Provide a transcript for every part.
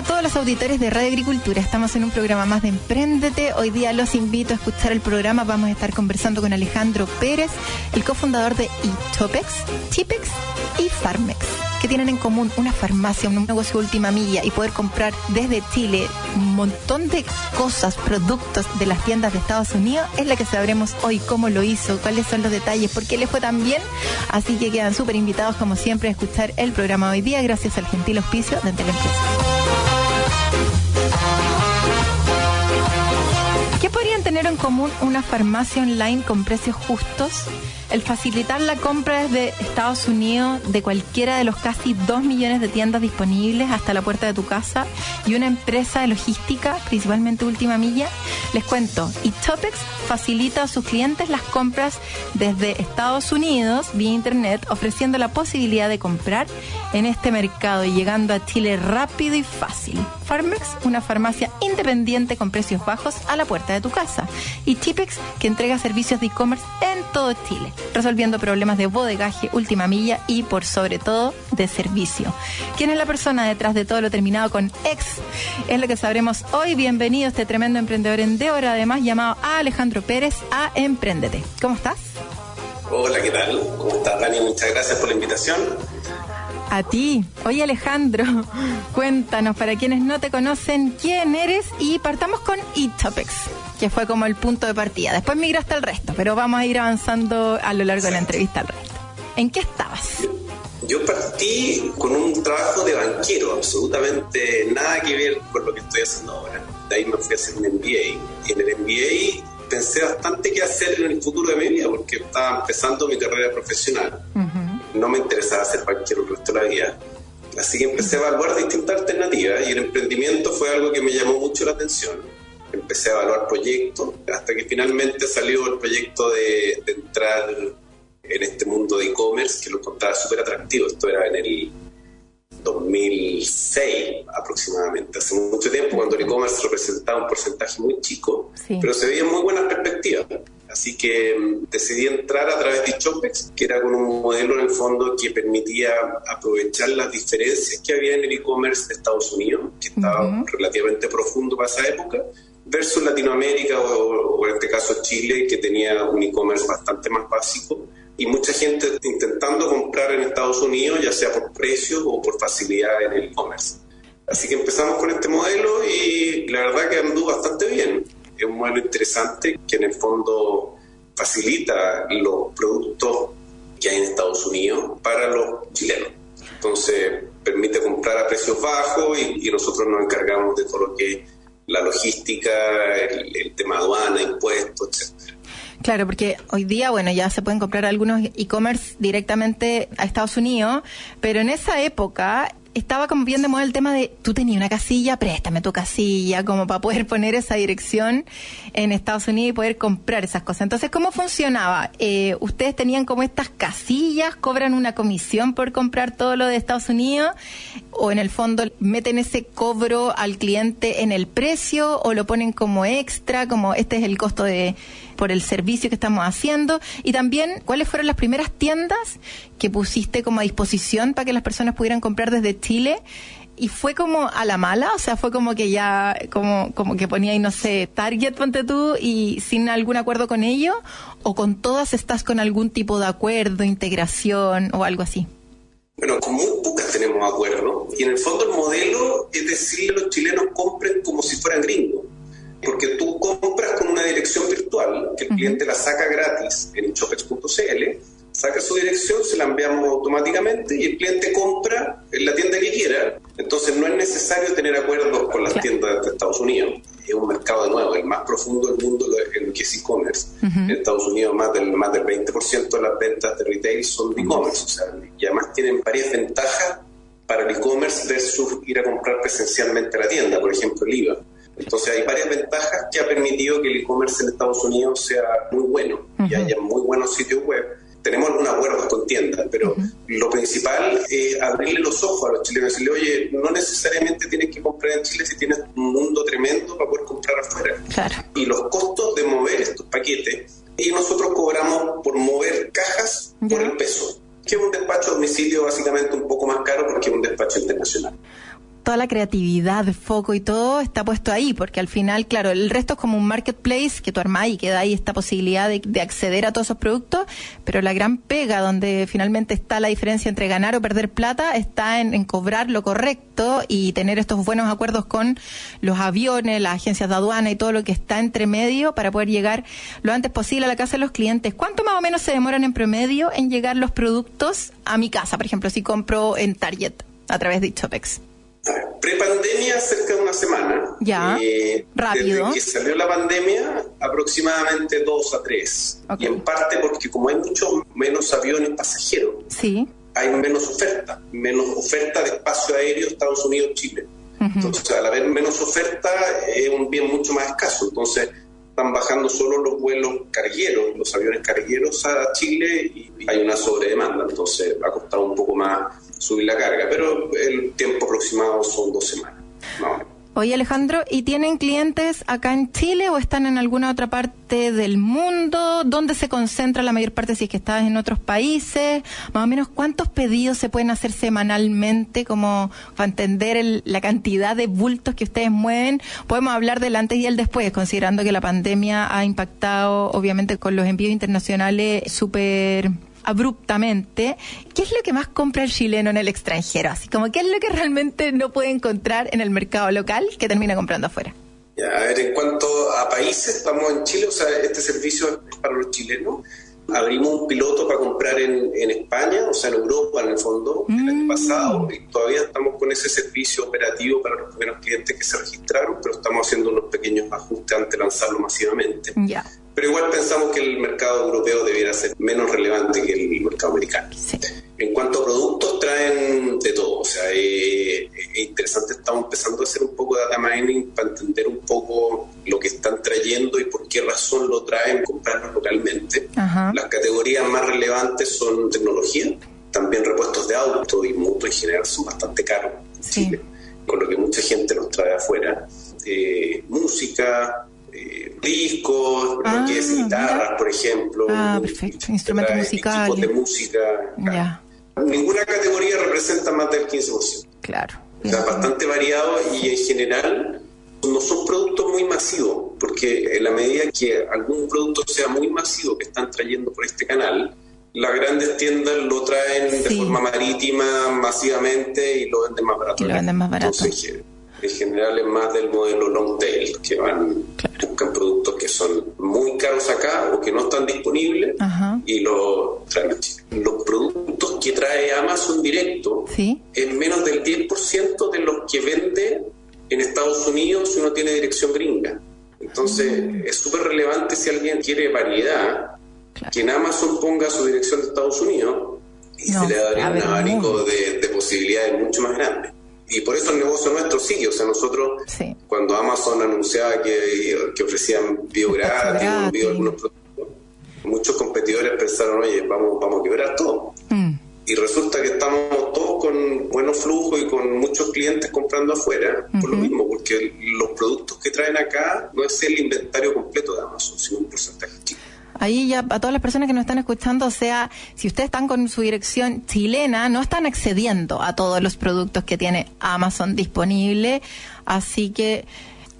A todos los auditores de Radio Agricultura. Estamos en un programa más de Emprendete. Hoy día los invito a escuchar el programa. Vamos a estar conversando con Alejandro Pérez, el cofundador de eTopex, Chipex y Farmex, que tienen en común una farmacia, un negocio de última milla y poder comprar desde Chile un montón de cosas, productos de las tiendas de Estados Unidos. Es la que sabremos hoy cómo lo hizo, cuáles son los detalles, por qué le fue tan bien. Así que quedan súper invitados, como siempre, a escuchar el programa hoy día, gracias al gentil auspicio de Teleempresa. Tener en común una farmacia online con precios justos? El facilitar la compra desde Estados Unidos de cualquiera de los casi 2 millones de tiendas disponibles hasta la puerta de tu casa y una empresa de logística, principalmente última milla. Les cuento, eTopex facilita a sus clientes las compras desde Estados Unidos vía internet, ofreciendo la posibilidad de comprar en este mercado y llegando a Chile rápido y fácil. Farmex, una farmacia independiente con precios bajos a la puerta de tu casa. Y Chipex, que entrega servicios de e-commerce en todo Chile, resolviendo problemas de bodegaje, última milla y, por sobre todo, de servicio. ¿Quién es la persona detrás de todo lo terminado con ex? Es lo que sabremos hoy. Bienvenido a este tremendo emprendedor en de hora, además llamado a Alejandro Pérez a Emprendete. ¿Cómo estás? Hola, ¿qué tal? ¿Cómo estás, Dani? Muchas gracias por la invitación. A ti. Oye Alejandro, cuéntanos para quienes no te conocen quién eres y partamos con eTopics, que fue como el punto de partida. Después migraste al resto, pero vamos a ir avanzando a lo largo de la entrevista al resto. ¿En qué estabas? Yo partí con un trabajo de banquero, absolutamente nada que ver con lo que estoy haciendo ahora. De ahí me fui a hacer un MBA. Y en el MBA pensé bastante qué hacer en el futuro de mi vida, porque estaba empezando mi carrera profesional. No me interesaba ser banquero el resto de la vida. Así que empecé a evaluar distintas alternativas y el emprendimiento fue algo que me llamó mucho la atención. Empecé a evaluar proyectos hasta que finalmente salió el proyecto de, de entrar en este mundo de e-commerce que lo encontraba súper atractivo. Esto era en el 2006 aproximadamente, hace mucho tiempo, cuando el e-commerce representaba un porcentaje muy chico, Sí. pero se veían muy buenas perspectivas. Así que mm, decidí entrar a través de Chopex, que era con un modelo en el fondo que permitía aprovechar las diferencias que había en el e-commerce de Estados Unidos, que estaba Ujú. relativamente profundo para esa época, versus Latinoamérica o, o en este caso Chile, que tenía un e-commerce bastante más básico y mucha gente intentando comprar en Estados Unidos, ya sea por precio o por facilidad en el e-commerce. Así que empezamos con este modelo y la verdad que anduvo bastante bien. Es un modelo interesante que en el fondo facilita los productos que hay en Estados Unidos para los chilenos. Entonces permite comprar a precios bajos y, nosotros nos encargamos de todo lo que es la logística, el, el tema aduana, impuestos, etcétera. Claro, porque hoy día, bueno, ya se pueden comprar algunos e-commerce directamente a Estados Unidos, pero en esa época estaba como bien de moda el tema de tú tenías una casilla, préstame tu casilla, como para poder poner esa dirección en Estados Unidos y poder comprar esas cosas. Entonces, ¿cómo funcionaba? Eh, ¿Ustedes tenían como estas casillas, cobran una comisión por comprar todo lo de Estados Unidos? ¿O en el fondo meten ese cobro al cliente en el precio o lo ponen como extra, como este es el costo de por el servicio que estamos haciendo y también cuáles fueron las primeras tiendas que pusiste como a disposición para que las personas pudieran comprar desde Chile y fue como a la mala, o sea, fue como que ya, como, como que ponía ahí, no sé, Target, ponte tú, y sin algún acuerdo con ello, o con todas estás con algún tipo de acuerdo, integración o algo así. Bueno, con muy pocas tenemos acuerdo y en el fondo el modelo es decirle a los chilenos compren como si fueran gringos. Porque tú virtual que el cliente la saca gratis en chopex.cl, saca su dirección, se la enviamos automáticamente y el cliente compra en la tienda que quiera. Entonces no es necesario tener acuerdos con las Claro. tiendas de Estados Unidos. Es un mercado de nuevo, el más profundo del mundo en que es e-commerce. En Estados Unidos más del, más del 20% de las ventas de retail son de e-commerce. O sea, y además tienen varias ventajas para el e-commerce versus ir a comprar presencialmente a la tienda, por ejemplo, el IVA. Entonces hay varias ventajas que ha permitido que el e-commerce en Estados Unidos sea muy bueno y haya muy buenos sitios web. Tenemos algunos acuerdos con tiendas, pero lo principal es abrirle los ojos a los chilenos y decirle, oye, no necesariamente tienes que comprar en Chile si tienes un mundo tremendo para poder comprar afuera. Y los costos de mover estos paquetes, y nosotros cobramos por mover cajas por el peso, que es un despacho a domicilio básicamente un poco más caro porque es un despacho internacional toda la creatividad, foco y todo está puesto ahí, porque al final, claro, el resto es como un marketplace que tú armás y queda ahí esta posibilidad de, acceder a todos esos productos, pero la gran pega donde finalmente está la diferencia entre ganar o perder plata está en, cobrar lo correcto y tener estos buenos acuerdos con los aviones, las agencias de aduana y todo lo que está entre medio para poder llegar lo antes posible a la casa de los clientes. ¿Cuánto más o menos se demoran en promedio en llegar los productos a mi casa, por ejemplo, si compro en Target a través de Chopex? Prepandemia, cerca de una semana. Ya. Eh, rápido. Desde que salió la pandemia, aproximadamente dos a tres. Y en parte porque, como hay mucho menos aviones pasajeros, sí. hay menos oferta. Menos oferta de espacio aéreo Estados Unidos-Chile. Entonces, al haber menos oferta, es un bien mucho más escaso. Entonces, están bajando solo los vuelos cargueros, los aviones cargueros a Chile y hay una sobredemanda. Entonces, ha costado un poco más subir la carga, pero el tiempo aproximado son dos semanas. Oye Alejandro, ¿y tienen clientes acá en Chile o están en alguna otra parte del mundo? ¿Dónde se concentra la mayor parte si es que estás en otros países? Más o menos, ¿cuántos pedidos se pueden hacer semanalmente como para entender la cantidad de bultos que ustedes mueven? Podemos hablar del antes y el después, considerando que la pandemia ha impactado obviamente con los envíos internacionales súper abruptamente, ¿qué es lo que más compra el chileno en el extranjero? Así como, ¿qué es lo que realmente no puede encontrar en el mercado local que termina comprando afuera? a ver, en cuanto a países, estamos en Chile, o sea, este servicio es para los chilenos. Abrimos un piloto para comprar en, España, o sea, en Europa, en el fondo, el año mm. pasado, y todavía estamos con ese servicio operativo para los primeros clientes que se registraron, pero estamos haciendo unos pequeños ajustes antes de lanzarlo masivamente. Ya. Pero igual pensamos que el mercado europeo debiera ser menos relevante que el mercado americano. En cuanto a productos, traen de todo. O sea, es, interesante, estamos empezando a hacer un poco de data mining para entender un poco lo que están trayendo y por qué razón lo traen, comprarlo localmente. Las categorías más relevantes son tecnología, también repuestos de auto y moto en general son bastante caros con lo que mucha gente los trae afuera. Eh, música, eh, discos, lo que es ah, guitarras, por ejemplo. Ah, perfecto. Instrumentos musicales. de música. Ninguna categoría representa más del 15%. Claro. O sea, bastante variado y en general no son productos muy masivos, porque en la medida que algún producto sea muy masivo que están trayendo por este canal, las grandes tiendas lo traen de forma marítima masivamente y lo venden más barato. Y lo venden más barato en general es más del modelo long tail, que van, buscan productos que son muy caros acá o que no están disponibles y los traen Los productos que trae Amazon directo es menos del 10% de los que vende en Estados Unidos si uno tiene dirección gringa. Entonces mm. es súper relevante si alguien quiere variedad, que en Amazon ponga su dirección de Estados Unidos y se le daría un abanico de, de posibilidades mucho más grande y por eso el negocio nuestro sigue. O sea, nosotros, cuando Amazon anunciaba que, que ofrecían bio gratis, algunos productos, muchos competidores pensaron, oye, vamos, vamos a quebrar todo. Mm. Y resulta que estamos todos con buenos flujos y con muchos clientes comprando afuera, por lo mismo, porque los productos que traen acá no es el inventario completo de Amazon, sino un porcentaje chico ahí ya a todas las personas que nos están escuchando, o sea, si ustedes están con su dirección chilena, no están accediendo a todos los productos que tiene Amazon disponible, así que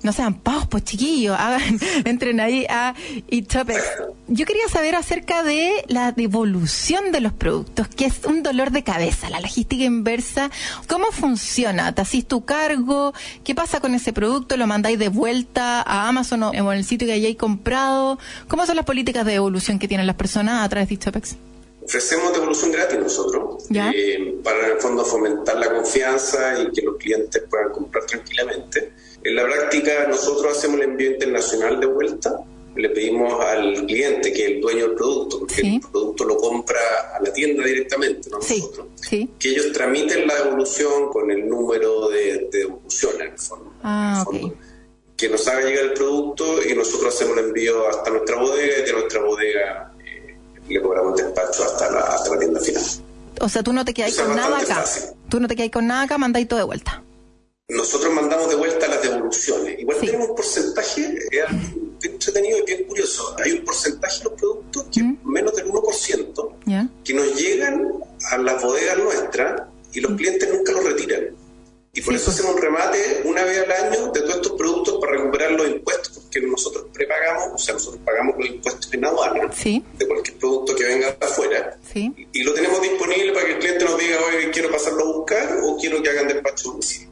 no sean pavos, pues chiquillos, hagan, entren ahí a eTopics. Yo quería saber acerca de la devolución de los productos, que es un dolor de cabeza, la logística inversa. ¿Cómo funciona? ¿Te hacís tu cargo? ¿Qué pasa con ese producto? ¿Lo mandáis de vuelta a Amazon o en el sitio que hayáis comprado? ¿Cómo son las políticas de devolución que tienen las personas a través de eTopics? Ofrecemos devolución gratis nosotros, eh, para en el fondo fomentar la confianza y que los clientes puedan comprar tranquilamente en la práctica nosotros hacemos el envío internacional de vuelta, le pedimos al cliente, que es el dueño del producto, porque el producto lo compra a la tienda directamente, no nosotros, que ellos tramiten la devolución con el número de, devolución en el fondo. Ah, que nos haga llegar el producto y nosotros hacemos el envío hasta nuestra bodega y de nuestra bodega eh, le cobramos despacho hasta la, hasta la tienda final. O sea, tú no te quedas con nada acá. Tú no te quedas con nada acá, mandáis todo de vuelta. Nosotros mandamos de vuelta las devoluciones. Igual tenemos un porcentaje, es entretenido y bien curioso. Hay un porcentaje de los productos que ¿Mm? menos del 1% que nos llegan a las bodegas nuestras y los clientes nunca los retiran. Y por eso hacemos un remate una vez al año de todos estos productos para recuperar los impuestos, porque nosotros prepagamos, o sea, nosotros pagamos los impuestos en aduana de cualquier producto que venga de afuera. Y, lo tenemos disponible para que el cliente nos diga, oye, quiero pasarlo a buscar o quiero que hagan despacho domicilio.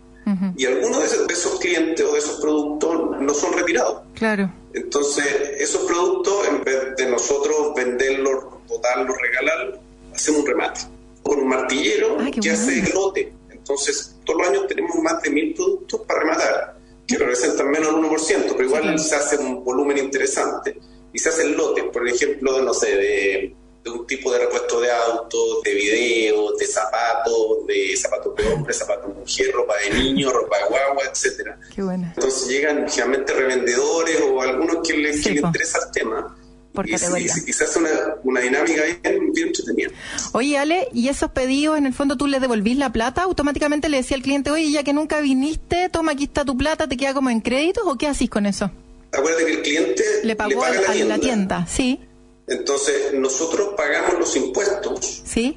Y algunos de esos, clientes o de esos productos no son retirados. Claro. Entonces, esos productos, en vez de nosotros venderlos, botarlos, regalarlos, hacemos un remate con un martillero que hace el lote. Entonces, todos los años tenemos más de mil productos para rematar, que representan menos del 1%, pero igual se hace un volumen interesante y se hacen lotes, por ejemplo, no sé, de, un tipo de repuesto de autos, de videos, de zapatos, de zapatos de hombre, zapatos de mujer, ropa de niño, ropa de guagua, etcétera. Qué bueno. Entonces llegan generalmente revendedores o algunos que les, que les interesa el tema y, quizás una, una dinámica bien, bien entretenida. Oye, Ale, ¿y esos pedidos en el fondo tú le devolvís la plata? ¿Automáticamente le decía al cliente, oye, ya que nunca viniste, toma, aquí está tu plata, te queda como en créditos o qué haces con eso? Acuérdate que el cliente le pagó a, la, tienda. la tienda, sí. Entonces, nosotros pagamos los impuestos. Sí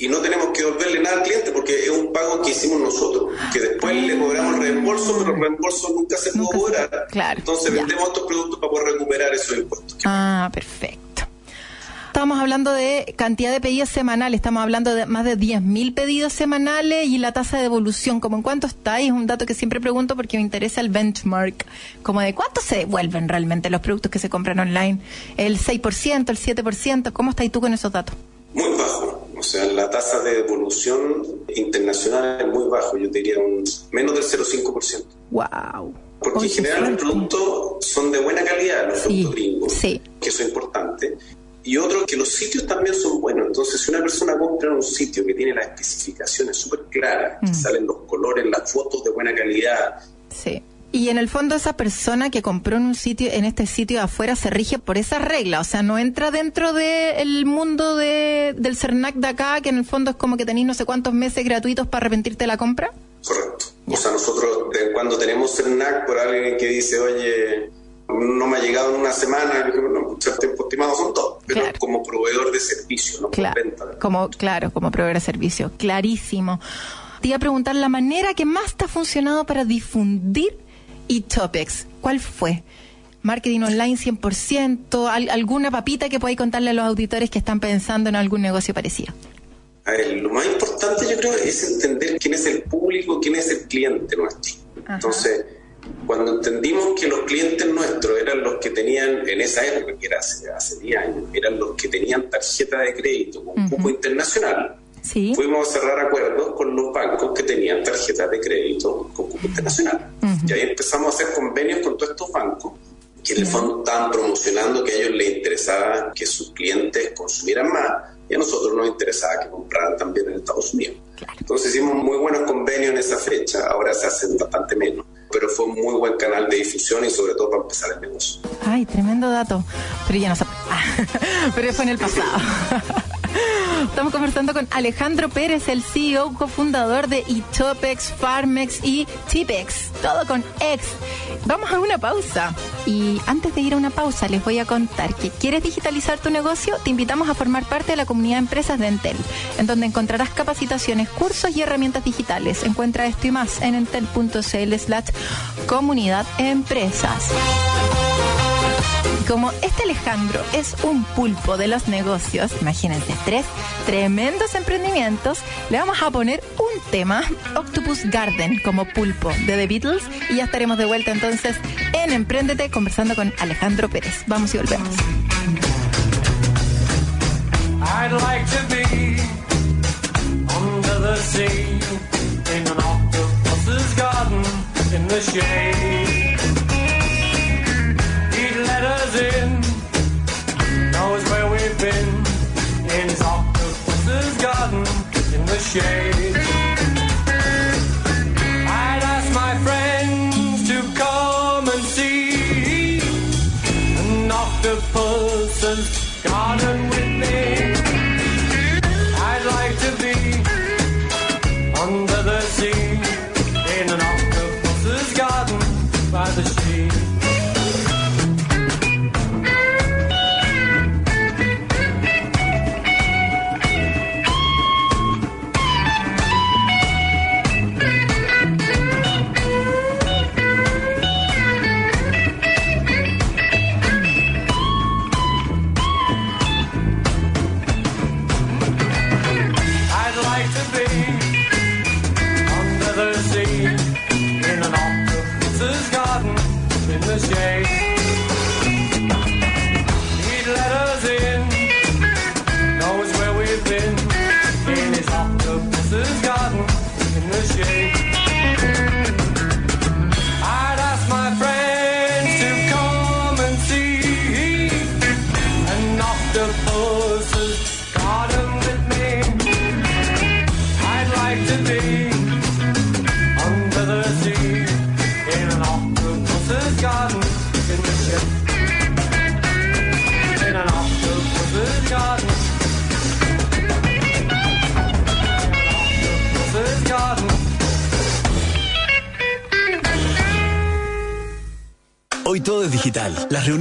y no tenemos que devolverle nada al cliente porque es un pago que hicimos nosotros, que después le cobramos reembolso, pero el reembolso nunca se pudo cobrar. Claro, Entonces vendemos estos productos para poder recuperar esos impuestos. Ah, perfecto. Estamos hablando de cantidad de pedidos semanales, estamos hablando de más de 10.000 pedidos semanales y la tasa de devolución, ¿como en cuánto está? Y es un dato que siempre pregunto porque me interesa el benchmark, como de cuánto se devuelven realmente los productos que se compran online, el 6%, el 7%, ¿cómo estás tú con esos datos? Muy bajo. O sea, la tasa de devolución internacional es muy bajo, yo diría un menos del 0,5%. ¡Wow! Porque en general los productos son de buena calidad, los productos gringos, sí. que eso es importante. Y otro, que los sitios también son buenos. Entonces, si una persona compra en un sitio que tiene las especificaciones súper claras, mm. salen los colores, las fotos de buena calidad, sí. Y en el fondo esa persona que compró en un sitio, en este sitio de afuera, se rige por esa regla, o sea, no entra dentro del mundo de, del CERNAC de acá, que en el fondo es como que tenéis no sé cuántos meses gratuitos para arrepentirte de la compra. Correcto. O sea, nosotros cuando tenemos CERNAC por alguien que dice, oye, no me ha llegado en una semana, no, el tiempo estimado son dos, pero como proveedor de servicio, no claro. venta. Como, claro, como proveedor de servicio, clarísimo. Te iba a preguntar la manera que más te ha funcionado para difundir y Topics. ¿Cuál fue? Marketing online 100%, alguna papita que podáis contarle a los auditores que están pensando en algún negocio parecido. A ver, lo más importante yo creo es entender quién es el público, quién es el cliente nuestro. Entonces, cuando entendimos que los clientes nuestros eran los que tenían, en esa época, que era hace, 10 años, eran los que tenían tarjeta de crédito con un cupo internacional, fuimos a cerrar acuerdos con los bancos que tenían tarjetas de crédito con cupo internacional. Y ahí empezamos a hacer convenios con todos estos bancos que en el fondo estaban promocionando que a ellos les interesaba que sus clientes consumieran más y a nosotros nos interesaba que compraran también en Estados Unidos. Entonces hicimos muy buenos convenios en esa fecha, ahora se hacen bastante menos, pero fue un muy buen canal de difusión y sobre todo para empezar el negocio. Ay, tremendo dato, pero ya no se... pero fue en el pasado. Estamos conversando con Alejandro Pérez, el CEO, cofundador de Itopex, Farmex y Tipex. Todo con X. Vamos a una pausa. Y antes de ir a una pausa, les voy a contar que quieres digitalizar tu negocio, te invitamos a formar parte de la comunidad de empresas de Entel, en donde encontrarás capacitaciones, cursos y herramientas digitales. Encuentra esto y más en entel.cl slash comunidad empresas como este Alejandro es un pulpo de los negocios, imagínense, tres tremendos emprendimientos, le vamos a poner un tema, Octopus Garden, como pulpo de The Beatles, y ya estaremos de vuelta entonces en Emprendete conversando con Alejandro Pérez. Vamos y volvemos. Shade. I'd ask my friends to come and see an octopus's garden with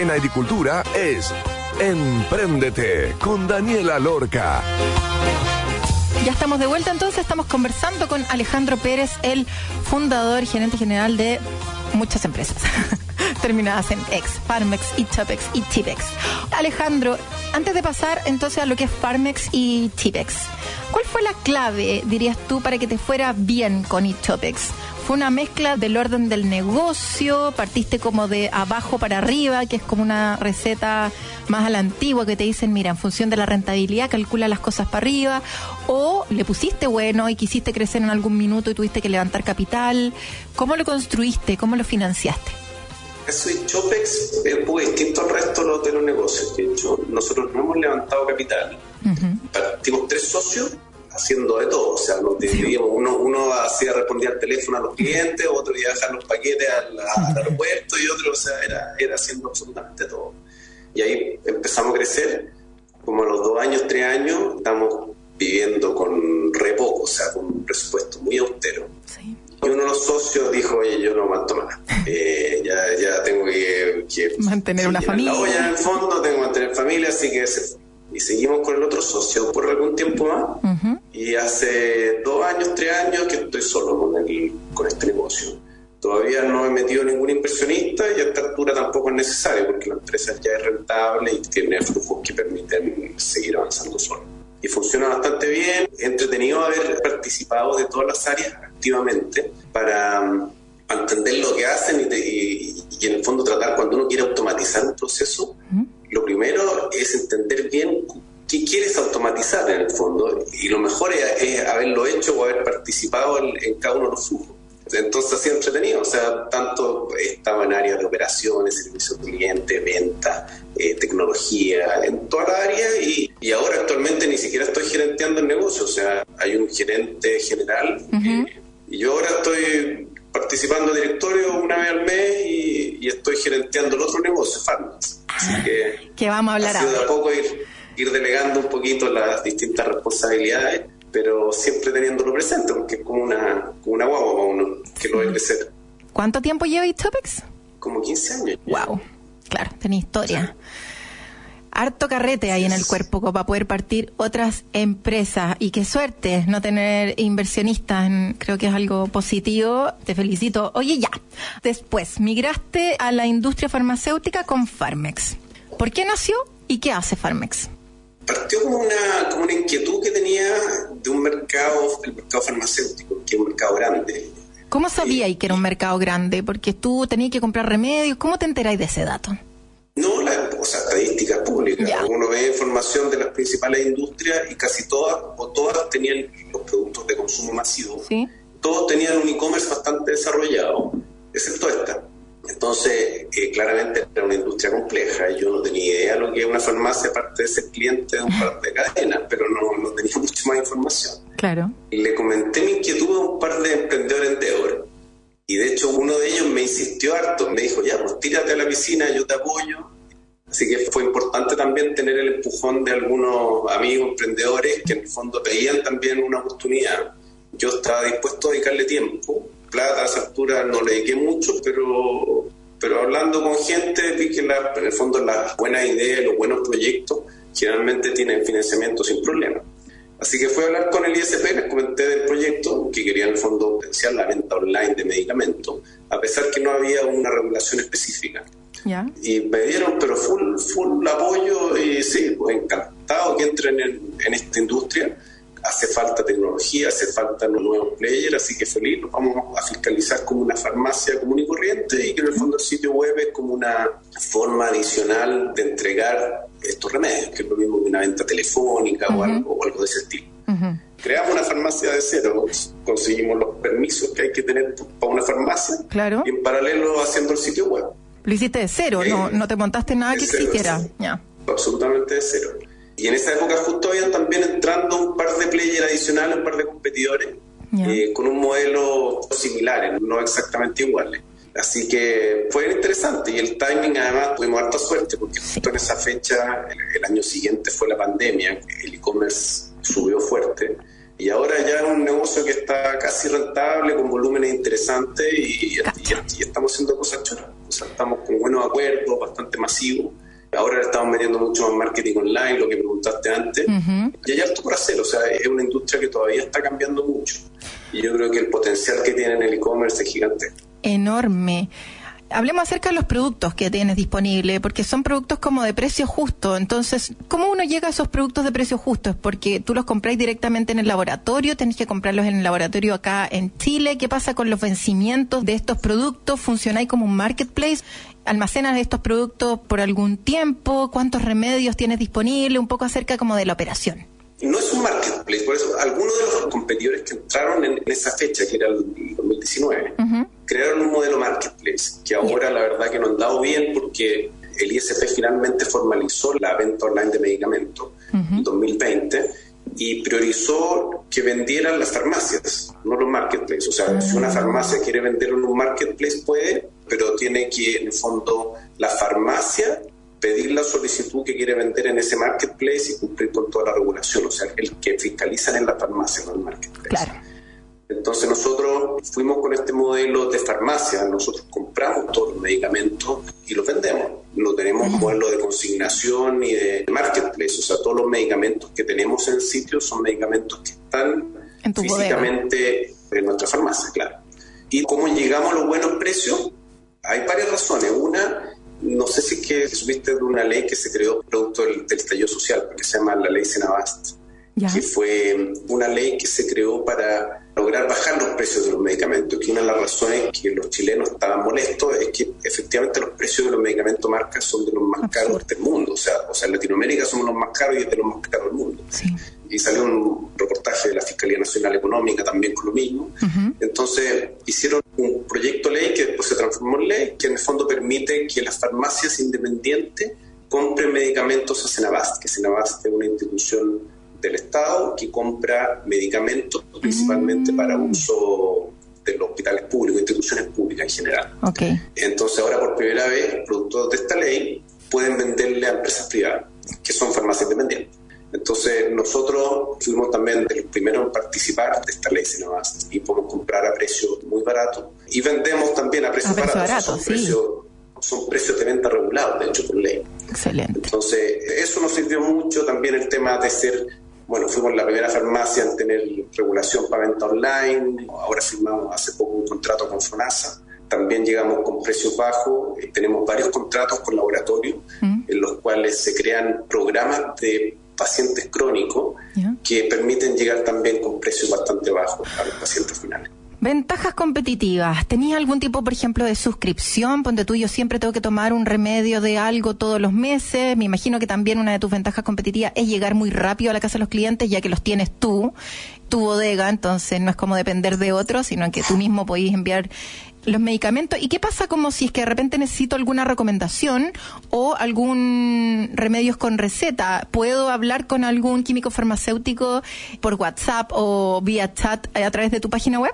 En agricultura es Empréndete con Daniela Lorca. Ya estamos de vuelta, entonces estamos conversando con Alejandro Pérez, el fundador y gerente general de muchas empresas terminadas en ex, Farmex, Itopex y Tipex. Alejandro, antes de pasar entonces a lo que es Farmex y Tipex, ¿cuál fue la clave, dirías tú, para que te fuera bien con Itopex? ¿Fue una mezcla del orden del negocio? ¿Partiste como de abajo para arriba, que es como una receta más a la antigua que te dicen, mira, en función de la rentabilidad calcula las cosas para arriba? ¿O le pusiste bueno y quisiste crecer en algún minuto y tuviste que levantar capital? ¿Cómo lo construiste? ¿Cómo lo financiaste? Eso y Chopex es un poco distinto al resto de los, de los negocios. De hecho, nosotros no hemos levantado capital. Partimos tres socios haciendo de todo. O sea, nos dividíamos. Uno, uno hacía respondía al teléfono a los clientes, otro iba a dejar los paquetes al, al aeropuerto y otro, o sea, era, era haciendo absolutamente todo. Y ahí empezamos a crecer. Como a los dos años, tres años, estamos viviendo con re poco, o sea, con un presupuesto muy austero. Sí. Y uno de los socios dijo, oye, yo no aguanto más. Eh, ya, ya tengo que, que Mantener una familia. La olla en el fondo, tengo que mantener familia, así que se fue. Y seguimos con el otro socio por algún tiempo más. Ujú. Y hace dos años, tres años que estoy solo con, el, con este negocio. Todavía no he metido ningún inversionista y a esta altura tampoco es necesario porque la empresa ya es rentable y tiene flujos que permiten seguir avanzando solo. Y funciona bastante bien. Entretenido haber participado de todas las áreas activamente para um, entender lo que hacen y, te- y- y en el fondo tratar cuando uno quiere automatizar un proceso. Lo primero es entender bien qué quieres automatizar en el fondo y lo mejor es, es haberlo hecho o haber participado en, en cada uno de los flujos. Entonces ha sido entretenido, o sea, tanto estaba en áreas de operaciones, servicio al cliente, venta, eh, tecnología, en toda la área y, y ahora actualmente ni siquiera estoy gerenteando el negocio, o sea, hay un gerente general eh, y yo ahora estoy participando en directorio una vez al mes y, y estoy gerenteando el otro negocio, Farmax. Así que Que vamos a hablar ha sido de ahora. a poco ir, ir delegando un poquito las distintas responsabilidades, pero siempre teniéndolo presente, porque es como una, como una guagua para uno, que lo ve crecer. ¿Cuánto tiempo lleva Topics? Como 15 años. Wow. Claro, tenía historia. Harto carrete ahí en el cuerpo para poder partir otras empresas. Y qué suerte no tener inversionistas. en- Creo que es algo positivo. Te felicito. Oye, ya. Después, migraste a la industria farmacéutica con Farmex. ¿Por qué nació y qué hace Farmex? Partió como una, como una inquietud que tenía de un mercado, el mercado farmacéutico, que es un mercado grande. ¿Cómo sabíais que era un mercado grande? Porque tú tenías que comprar remedios. ¿Cómo te enteráis de ese dato? Uno ve información de las principales industrias y casi todas o todas tenían los productos de consumo masivo. Sí. Todos tenían un e-commerce bastante desarrollado, excepto esta. Entonces, eh, claramente era una industria compleja. Yo no tenía idea de lo que es una farmacia, aparte de ser cliente de un par de cadenas, pero no, no tenía mucho más información. Claro. Le comenté mi inquietud a un par de emprendedores en Deor. Y de hecho uno de ellos me insistió harto, me dijo, ya, pues tírate a la piscina, yo te apoyo. Así que fue importante también tener el empujón de algunos amigos emprendedores que en el fondo pedían también una oportunidad. Yo estaba dispuesto a dedicarle tiempo. Plata a esa altura no le dediqué mucho, pero, pero hablando con gente vi que la- en el fondo las buenas ideas, los buenos proyectos generalmente tienen financiamiento sin problema. Así que fui a hablar con el ISP, les comenté del proyecto, que quería en el fondo potenciar la venta online de medicamentos, a pesar que no había una regulación específica. ¿Ya? Y me dieron, pero full, full apoyo y sí, pues encantado que entren en, en esta industria. Hace falta tecnología, hace falta nuevos players, así que feliz, los vamos a fiscalizar como una farmacia común y corriente y que en el fondo el sitio web es como una forma adicional de entregar estos remedios, que es lo mismo que una venta telefónica o, algo, o algo de ese estilo. Creamos una farmacia de cero, conseguimos los permisos que hay que tener para una farmacia Claro. y en paralelo haciendo el sitio web. Lo hiciste de cero, no, Eh, no te montaste nada que cero, existiera. absolutamente de cero. Y en esa época justo habían también entrando un par de players adicionales, un par de competidores, eh, con un modelo similar, no exactamente iguales. Así que fue interesante y el timing además tuvimos harta suerte porque justo en esa fecha, el, el año siguiente fue la pandemia, el e-commerce subió fuerte y ahora ya es un negocio que está casi rentable, con volúmenes interesantes y, y- y estamos haciendo cosas chulas. O sea, estamos con buenos acuerdos, bastante masivos. Ahora estamos metiendo mucho más marketing online, lo que preguntaste antes. Y hay harto por hacer, o sea, es una industria que todavía está cambiando mucho. Y yo creo que el potencial que tiene en el e-commerce es gigante. Enorme. Hablemos acerca de los productos que tienes disponible, porque son productos como de precio justo. Entonces, ¿cómo uno llega a esos productos de precio justo? ¿Es porque tú los compráis directamente en el laboratorio? ¿Tenés que comprarlos en el laboratorio acá en Chile? ¿Qué pasa con los vencimientos de estos productos? ¿Funcionáis como un marketplace? ¿Almacenas estos productos por algún tiempo? ¿Cuántos remedios tienes disponible? Un poco acerca como de la operación. No es un marketplace, por eso algunos de los competidores que entraron en, esa fecha, que era el 2019, crearon un modelo marketplace, que ahora la verdad que no han dado bien porque el ISP finalmente formalizó la venta online de medicamentos en 2020 y priorizó que vendieran las farmacias, no los marketplaces. O sea, si una farmacia quiere venderlo en un marketplace puede, pero tiene que en el fondo la farmacia pedir la solicitud que quiere vender en ese marketplace y cumplir con toda la regulación. O sea, el que fiscalizan en la farmacia, no el marketplace. Claro. Entonces nosotros fuimos con este modelo de farmacia, nosotros compramos todos los medicamentos y los vendemos. No tenemos un modelo de consignación ni de marketplace, o sea, todos los medicamentos que tenemos en el sitio son medicamentos que están En físicamente en nuestra farmacia, claro. ¿Y cómo llegamos a los buenos precios? Hay varias razones. Una, no sé si es que supiste de una ley que se creó producto del, del estallido social, que se llama la ley Senabast Ya. que fue una ley que se creó para lograr bajar los precios de los medicamentos. Que una de las razones que los chilenos estaban molestos es que efectivamente los precios de los medicamentos marcas son de los más caros del mundo. O sea, o sea, en Latinoamérica somos los más caros y es de los más caros del mundo. Sí. Y salió un reportaje de la Fiscalía Nacional Económica también con lo mismo. Entonces hicieron un proyecto de ley que después se transformó en ley, que en el fondo permite que las farmacias independientes compren medicamentos a Senabast, que Senabast es una institución del Estado que compra medicamentos principalmente para uso de los hospitales públicos, instituciones públicas en general. Entonces ahora por primera vez, productos de esta ley pueden venderle a empresas privadas, que son farmacias independientes. Entonces nosotros fuimos también de los primeros en participar de esta ley Senabast y podemos comprar a precios muy baratos y vendemos también a precios A precio baratos. barato, son, sí. precios, son precios de venta regulados, de hecho, por ley. Excelente. Entonces, eso nos sirvió mucho también el tema de ser, bueno, fuimos la primera farmacia en tener regulación para venta online, ahora firmamos hace poco un contrato con FONASA, también llegamos con precios bajos, eh, tenemos varios contratos con laboratorios en los cuales se crean programas de pacientes crónicos que permiten llegar también con precios bastante bajos a los pacientes finales. Ventajas competitivas. ¿Tenías algún tipo, por ejemplo, de suscripción? Ponte tú, yo siempre tengo que tomar un remedio de algo todos los meses. Me imagino que también una de tus ventajas competitivas es llegar muy rápido a la casa de los clientes, ya que los tienes tú, tu bodega, entonces no es como depender de otros, sino que tú mismo podés enviar los medicamentos. ¿Y qué pasa como si es que de repente necesito alguna recomendación o algún remedios con receta? ¿Puedo hablar con algún químico farmacéutico por WhatsApp o vía chat a través de tu página web?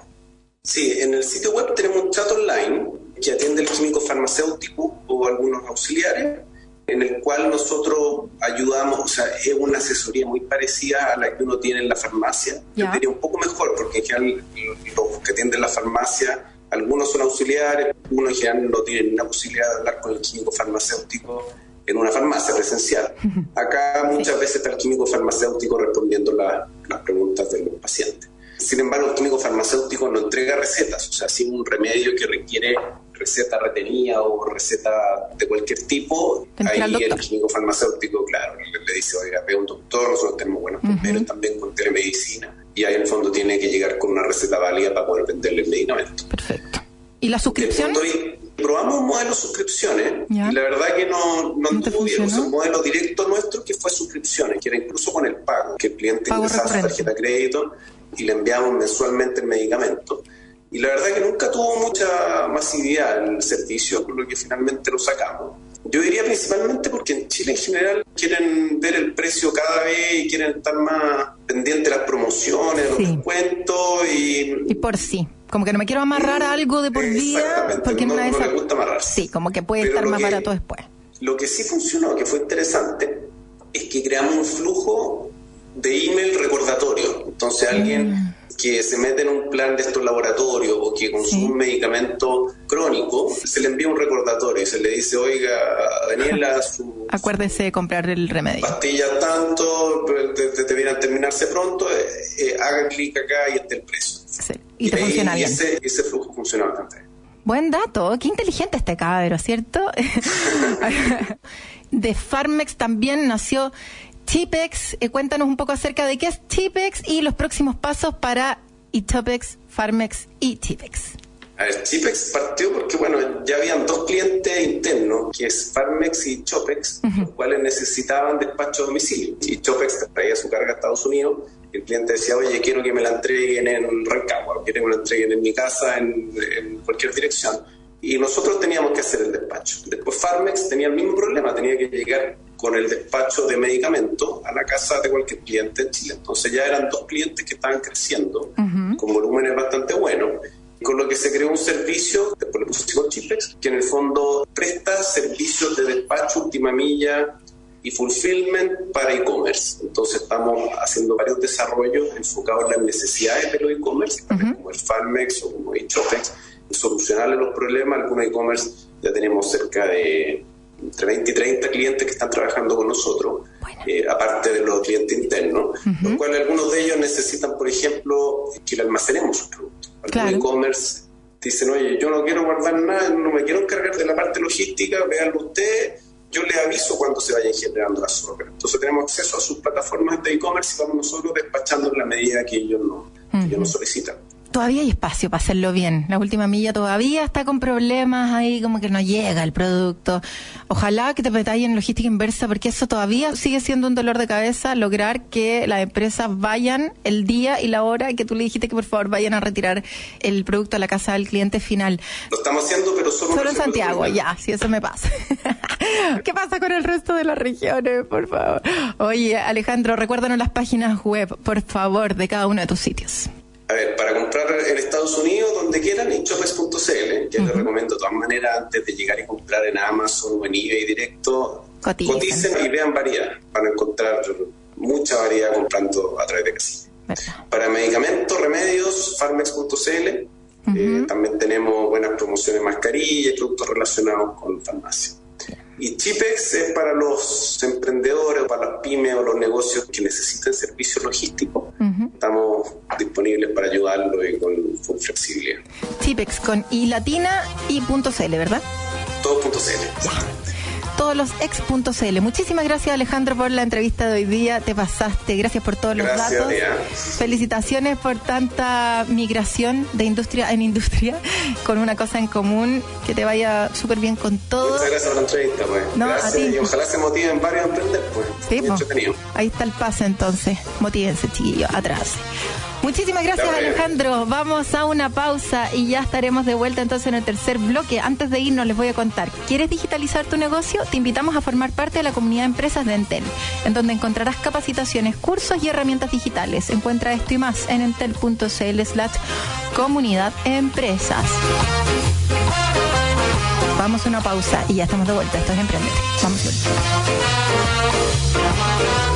Sí, en el sitio web tenemos un chat online que atiende el químico farmacéutico o algunos auxiliares, en el cual nosotros ayudamos, o sea, es una asesoría muy parecida a la que uno tiene en la farmacia. Yo diría un poco mejor, porque en general los que atienden la farmacia, algunos son auxiliares, unos en general no tienen la posibilidad de hablar con el químico farmacéutico en una farmacia presencial. Acá muchas veces está el químico farmacéutico respondiendo la- las preguntas de los pacientes. Sin embargo, el químico farmacéutico no entrega recetas, o sea, si es un remedio que requiere receta retenida o receta de cualquier tipo, ahí el químico farmacéutico, claro, le, le dice, oiga, ve a un doctor, nosotros tenemos buenos primeros también con telemedicina, y ahí en el fondo tiene que llegar con una receta válida para poder venderle el medicamento. Perfecto. ¿Y la suscripción? probamos un modelo de suscripciones Ya. y la verdad que no, no ¿No bien. O sea, un modelo directo nuestro que fue suscripciones, que era incluso con el pago, que el cliente ingresaba su tarjeta de crédito y le enviamos mensualmente el medicamento. Y la verdad que nunca tuvo mucha masividad el servicio, por lo que finalmente lo sacamos. Yo diría principalmente porque en Chile en general quieren ver el precio cada vez y quieren estar más pendientes de las promociones, los Sí. descuentos y Y por sí. Como que no me quiero amarrar a algo de por vida, porque no- una no esas- le gusta amarrarse. Sí, como que puede Pero estar más que- barato después. Lo que sí funcionó, que fue interesante, es que creamos un flujo de email recordatorio. Entonces alguien que se mete en un plan de estos laboratorios o que consume. Sí. un medicamento crónico, se le envía un recordatorio y se le dice, oiga, Daniela, su Acuérdese de comprar el remedio. pastilla tanto, te- te- debieran terminarse pronto, eh, eh, haga clic acá y esté el precio. Sí, Y te ahí- funciona y bien. Ese, ese flujo funciona bastante. Buen dato, qué inteligente este cabro, ¿cierto? de Farmex también nació Tipex. Eh, cuéntanos un poco acerca de qué es Tipex y los próximos pasos para Itopex, Farmex y Tipex. A ver, Chipex partió porque, bueno, ya habían dos clientes internos, que es Farmex y Chopex, los cuales necesitaban despacho a domicilio. Y Chopex traía su carga a Estados Unidos el cliente decía, oye, quiero que me la entreguen en Rancagua, quiero que me la entreguen en mi casa, en, en cualquier dirección. Y nosotros teníamos que hacer el despacho. Después Farmex tenía el mismo problema, tenía que llegar con el despacho de medicamentos a la casa de cualquier cliente en Chile. Entonces ya eran dos clientes que estaban creciendo con volúmenes bastante buenos con lo que se creó un servicio, después le pusimos Chipex, que en el fondo presta servicios de despacho, última milla y fulfillment para e-commerce. Entonces estamos haciendo varios desarrollos enfocados en las necesidades de los e-commerce, como el Farmex o como el Chopex, solucionarle los problemas. Algunos e-commerce ya tenemos cerca de entre 20 y 30 clientes que están trabajando con nosotros, eh, aparte de los clientes internos, los cuales algunos de ellos necesitan, por ejemplo, que le almacenemos sus productos. Algunos Claro. e-commerce dicen, oye, yo no quiero guardar nada, no me quiero encargar de la parte logística, véanlo ustedes, yo les aviso cuando se vayan generando las órdenes. Entonces tenemos acceso a sus plataformas de e-commerce y vamos nosotros despachando en la medida que ellos, no, que ellos nos solicitan. Todavía hay espacio para hacerlo bien. La última milla todavía está con problemas ahí, como que no llega el producto. Ojalá que te metáis en logística inversa, porque eso todavía sigue siendo un dolor de cabeza, lograr que las empresas vayan el día y la hora que tú le dijiste que por favor vayan a retirar el producto a la casa del cliente final. Lo estamos haciendo, pero solo, Solo en Santiago, ya, si eso me pasa. ¿Qué pasa con el resto de las regiones, por favor? Oye, Alejandro, recuérdanos las páginas web, por favor, de cada uno de tus sitios. A ver, para comprar en Estados Unidos, donde quieran, en chopex.cl, que les recomiendo de todas maneras, antes de llegar y comprar en Amazon o en eBay directo, Coticen. coticen y vean variedad. Van a encontrar mucha variedad comprando a través de casilla. Para medicamentos, remedios, farmex.cl. eh, también tenemos buenas promociones, mascarillas, productos relacionados con farmacia. Y Chipex es para los emprendedores, para las pymes o los negocios que necesiten servicios logísticos. Estamos disponibles para ayudarlos y con full flexibilidad. Tipex con i latina y punto cl, ¿verdad? Todo.cl. todos los ex.cl. Muchísimas gracias Alejandro por la entrevista de hoy día, te pasaste, gracias por todos los Gracias, datos. Felicitaciones por tanta migración de industria en industria, con una cosa en común, que te vaya súper bien con todo. Muchas gracias por la entrevista, pues. No, a gracias ti. y ojalá se motiven varios a emprender, pues. Sí, entretenido. Ahí está el pase entonces. Motívense, chiquillos, atrás. Muchísimas gracias. Alejandro. Vamos a una pausa y ya estaremos de vuelta entonces en el tercer bloque. Antes de irnos, les voy a contar. ¿Quieres digitalizar tu negocio? Te invitamos a formar parte de la comunidad de empresas de Entel, en donde encontrarás capacitaciones, cursos y herramientas digitales. Encuentra esto y más en entel.cl slash comunidad empresas. Vamos a una pausa y ya estamos de vuelta. Esto es Emprender. Vamos a ver.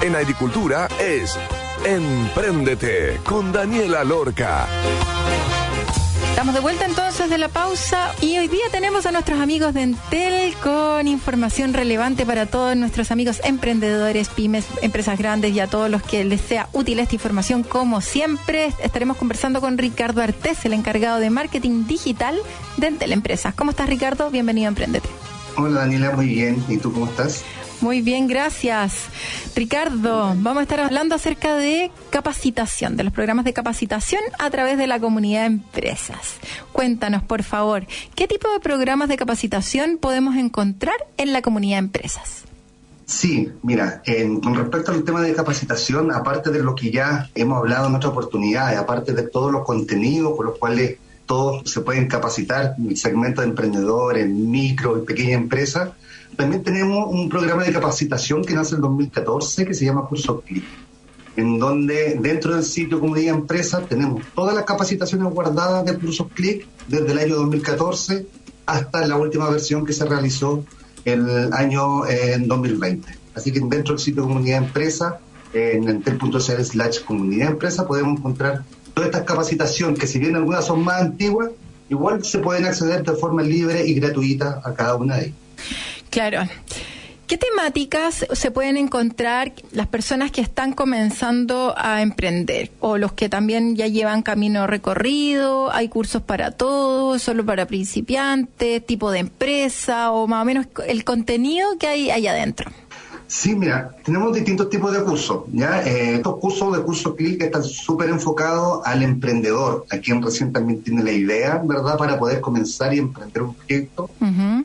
En agricultura es Empréndete con Daniela Lorca. Estamos de vuelta entonces de la pausa y hoy día tenemos a nuestros amigos de Entel con información relevante para todos nuestros amigos emprendedores, pymes, empresas grandes y a todos los que les sea útil esta información. Como siempre, estaremos conversando con Ricardo Artés, el encargado de marketing digital de Entel Empresas. ¿Cómo estás, Ricardo? Bienvenido a Emprendete. Hola Daniela, muy bien. ¿Y tú cómo estás? Muy bien, gracias. Ricardo, vamos a estar hablando acerca de capacitación, de los programas de capacitación a través de la comunidad de empresas. Cuéntanos, por favor, ¿qué tipo de programas de capacitación podemos encontrar en la comunidad de empresas? Sí, mira, en- con respecto al tema de capacitación, aparte de lo que ya hemos hablado en otras oportunidades, aparte de todos los contenidos por los cuales todos se pueden capacitar, segmento de emprendedores, micro y pequeña empresa, también tenemos un programa de capacitación que nace en 2014 que se llama Curso Click, en donde dentro del sitio Comunidad Empresa tenemos todas las capacitaciones guardadas de Cursos Click desde el año 2014 hasta la última versión que se realizó el año eh, en 2020. Así que dentro del sitio Comunidad Empresa, en entel.cl slash comunidad empresa, podemos encontrar toda esta capacitación, que si bien algunas son más antiguas, igual se pueden acceder de forma libre y gratuita a cada una de ellas. Claro. ¿Qué temáticas se pueden encontrar las personas que están comenzando a emprender? O los que también ya llevan camino recorrido, hay cursos para todos, solo para principiantes, tipo de empresa, o más o menos el contenido que hay allá adentro. Sí, mira, tenemos distintos tipos de cursos. ¿ya? Eh, estos cursos de curso clic están súper enfocados al emprendedor, a quien recién también tiene la idea, ¿verdad?, para poder comenzar y emprender un proyecto.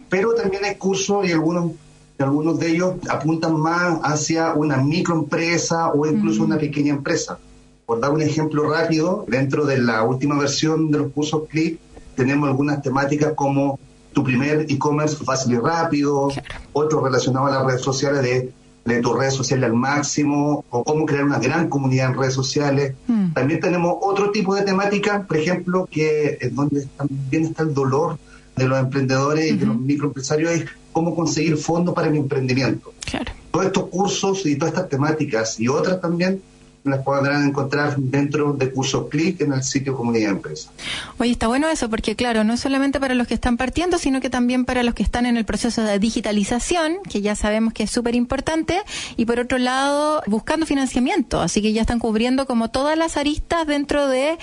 Pero también hay cursos y algunos, algunos de ellos apuntan más hacia una microempresa o incluso una pequeña empresa. Por dar un ejemplo rápido, dentro de la última versión de los cursos clic tenemos algunas temáticas como tu primer e-commerce fácil y rápido, otros relacionados a las redes sociales de, de tus redes sociales al máximo, o cómo crear una gran comunidad en redes sociales. Mm. También tenemos otro tipo de temática, por ejemplo, que es donde también está el dolor de los emprendedores y de los microempresarios, es cómo conseguir fondos para mi emprendimiento. Claro. Todos estos cursos y todas estas temáticas y otras también las podrán encontrar dentro de Cursos Click en el sitio Comunidad Empresa. Oye, está bueno eso, porque claro, no es solamente para los que están partiendo, sino que también para los que están en el proceso de digitalización, que ya sabemos que es súper importante, y por otro lado, buscando financiamiento, así que ya están cubriendo como todas las aristas dentro de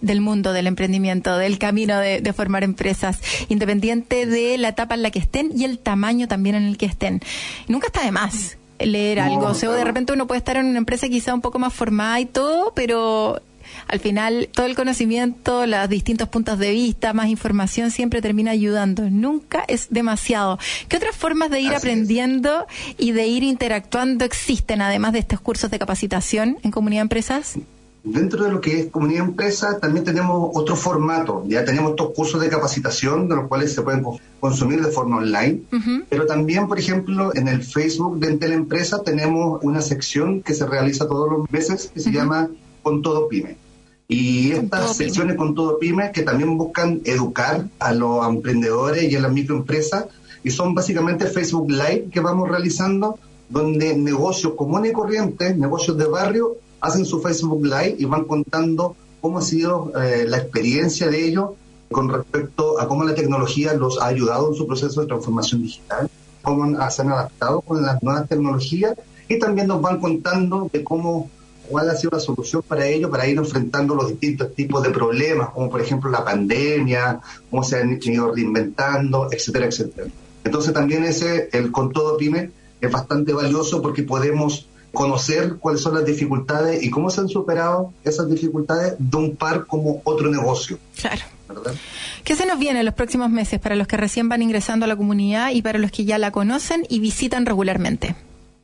del mundo del emprendimiento, del camino de formar empresas, independiente de la etapa en la que estén y el tamaño también en el que estén. Nunca está de más leer algo, o sea, de repente uno puede estar en una empresa quizá un poco más formada y todo, pero al final todo el conocimiento, los distintos puntos de vista, más información siempre termina ayudando. Nunca es demasiado. ¿Qué otras formas de ir Así es. aprendiendo y de ir interactuando existen además de estos cursos de capacitación en comunidad de empresas? Dentro de lo que es comunidad empresa, también tenemos otro formato. Ya tenemos estos cursos de capacitación, de los cuales se pueden co- consumir de forma online. Ujú. Pero también, por ejemplo, en el Facebook de Entel Empresa tenemos una sección que se realiza todos los meses que se llama Con Todo Pyme. Y Con estas todo pyme. secciones con todo pymes que también buscan educar a los emprendedores y a las microempresas y son básicamente Facebook Live que vamos realizando donde negocios comunes y corrientes, negocios de barrio, hacen su Facebook Live y van contando cómo ha sido eh, la experiencia de ellos con respecto a cómo la tecnología los ha ayudado en su proceso de transformación digital, cómo se han adaptado con las nuevas tecnologías y también nos van contando de cómo cuál ha sido la solución para ello, para ir enfrentando los distintos tipos de problemas, como por ejemplo la pandemia, cómo se han ido reinventando, etcétera, etcétera. Entonces también ese, el con todo pyme, es bastante valioso porque podemos conocer cuáles son las dificultades y cómo se han superado esas dificultades de un par como otro negocio, Claro. ¿verdad? ¿Qué se nos viene en los próximos meses para los que recién van ingresando a la comunidad y para los que ya la conocen y visitan regularmente?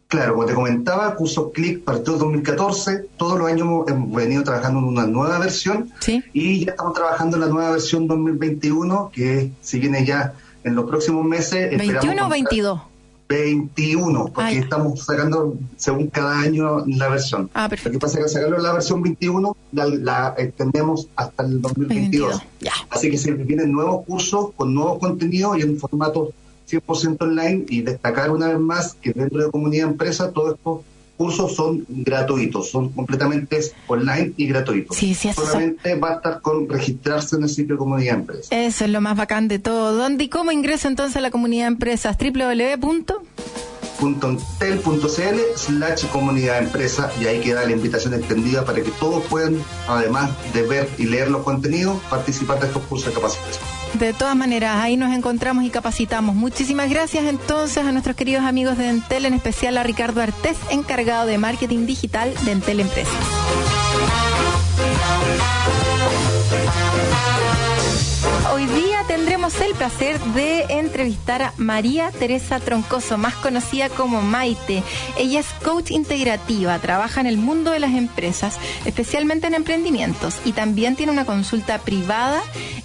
Claro, como te comentaba, Curso Click partió en 2014, todos los años hemos- venido trabajando en una nueva versión Sí. y ya estamos trabajando en la nueva versión 2021, que si viene ya en los próximos meses. esperamos ¿21 o contar- 22? 21, porque estamos sacando según cada año la versión. Ah, Lo perfecto. que pasa es que sacarlo la versión 21 la, la extendemos hasta el 2022. 22, ya. Así que se vienen nuevos cursos con nuevos contenidos y en formato 100% online y destacar una vez más que dentro de comunidad empresa todos estos cursos son gratuitos, son completamente online y gratuitos. Sí, sí, eso Solamente va a estar con registrarse en el sitio de comunidad empresa. Eso es lo más bacán de todo. ¿Dónde y cómo ingreso entonces a la comunidad de empresas? www. .tel.cl slash comunidad empresa y ahí queda la invitación extendida para que todos puedan, además de ver y leer los contenidos, participar de estos cursos de capacitación. De todas maneras, ahí nos encontramos y capacitamos. Muchísimas gracias entonces a nuestros queridos amigos de Entel, en especial a Ricardo Artés, encargado de marketing digital de Entel Empresas. Hoy día tendremos el placer de entrevistar a María Teresa Troncoso, más conocida como Maite. Ella es coach integrativa, trabaja en el mundo de las empresas, especialmente en emprendimientos, y también tiene una consulta privada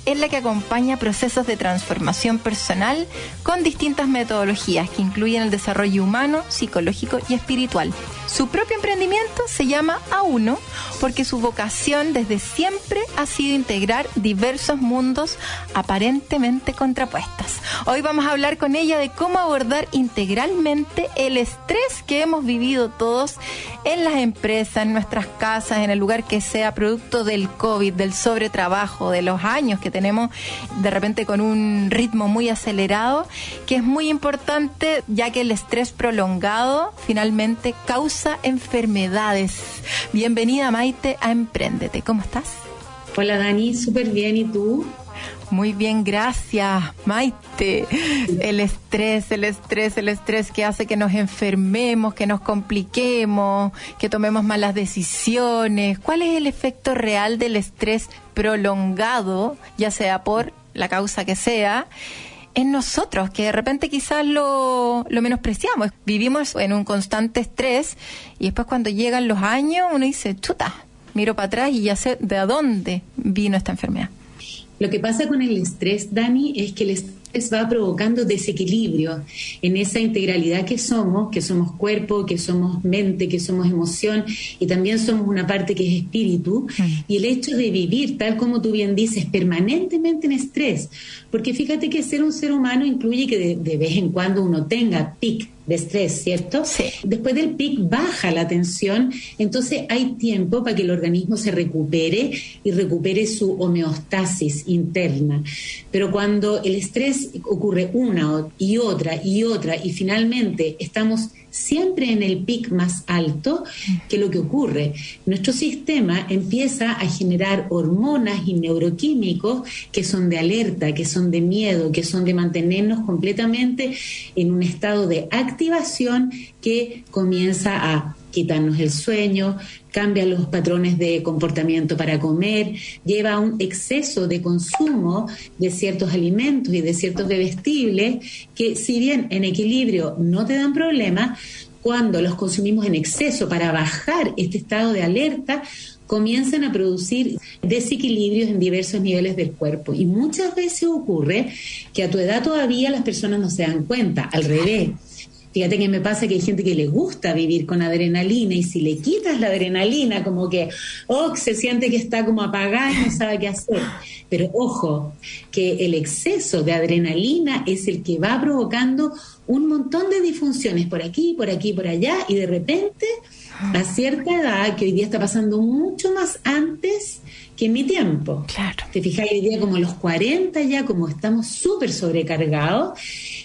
en la que acompaña procesos de transformación personal con distintas metodologías que incluyen el desarrollo humano, psicológico y espiritual. Su propio emprendimiento se llama A1 porque su vocación desde siempre ha sido integrar diversos mundos aparentemente contrapuestas. Hoy vamos a hablar con ella de cómo abordar integralmente el estrés que hemos vivido todos en las empresas, en nuestras casas, en el lugar que sea producto del COVID, del sobretrabajo, de los años que tenemos de repente con un ritmo muy acelerado, que es muy importante ya que el estrés prolongado finalmente causa enfermedades. Bienvenida Maite a Emprendete. ¿Cómo estás? Hola Dani, súper bien. ¿Y tú? Muy bien, gracias, Maite. El estrés, el estrés, el estrés que hace que nos enfermemos, que nos compliquemos, que tomemos malas decisiones. ¿Cuál es el efecto real del estrés prolongado, ya sea por la causa que sea? en nosotros, que de repente quizás lo, lo menospreciamos. Vivimos en un constante estrés y después cuando llegan los años uno dice, chuta, miro para atrás y ya sé de dónde vino esta enfermedad. Lo que pasa con el estrés, Dani, es que el estrés va provocando desequilibrio en esa integralidad que somos, que somos cuerpo, que somos mente, que somos emoción y también somos una parte que es espíritu. Y el hecho de vivir, tal como tú bien dices, permanentemente en estrés, porque fíjate que ser un ser humano incluye que de, de vez en cuando uno tenga pic de estrés, ¿cierto? Sí. Después del pic baja la tensión, entonces hay tiempo para que el organismo se recupere y recupere su homeostasis interna. Pero cuando el estrés ocurre una y otra y otra y finalmente estamos siempre en el pic más alto, que lo que ocurre, nuestro sistema empieza a generar hormonas y neuroquímicos que son de alerta, que son de miedo, que son de mantenernos completamente en un estado de activación que comienza a quitarnos el sueño, cambia los patrones de comportamiento para comer, lleva a un exceso de consumo de ciertos alimentos y de ciertos bebestibles que si bien en equilibrio no te dan problema, cuando los consumimos en exceso para bajar este estado de alerta, comienzan a producir desequilibrios en diversos niveles del cuerpo. Y muchas veces ocurre que a tu edad todavía las personas no se dan cuenta, al revés Fíjate que me pasa que hay gente que le gusta vivir con adrenalina y si le quitas la adrenalina, como que, oh, se siente que está como apagada y no sabe qué hacer. Pero ojo, que el exceso de adrenalina es el que va provocando un montón de disfunciones por aquí, por aquí, por allá y de repente, a cierta edad, que hoy día está pasando mucho más antes que en mi tiempo. Claro. Te fijas, hoy día como los 40 ya, como estamos súper sobrecargados,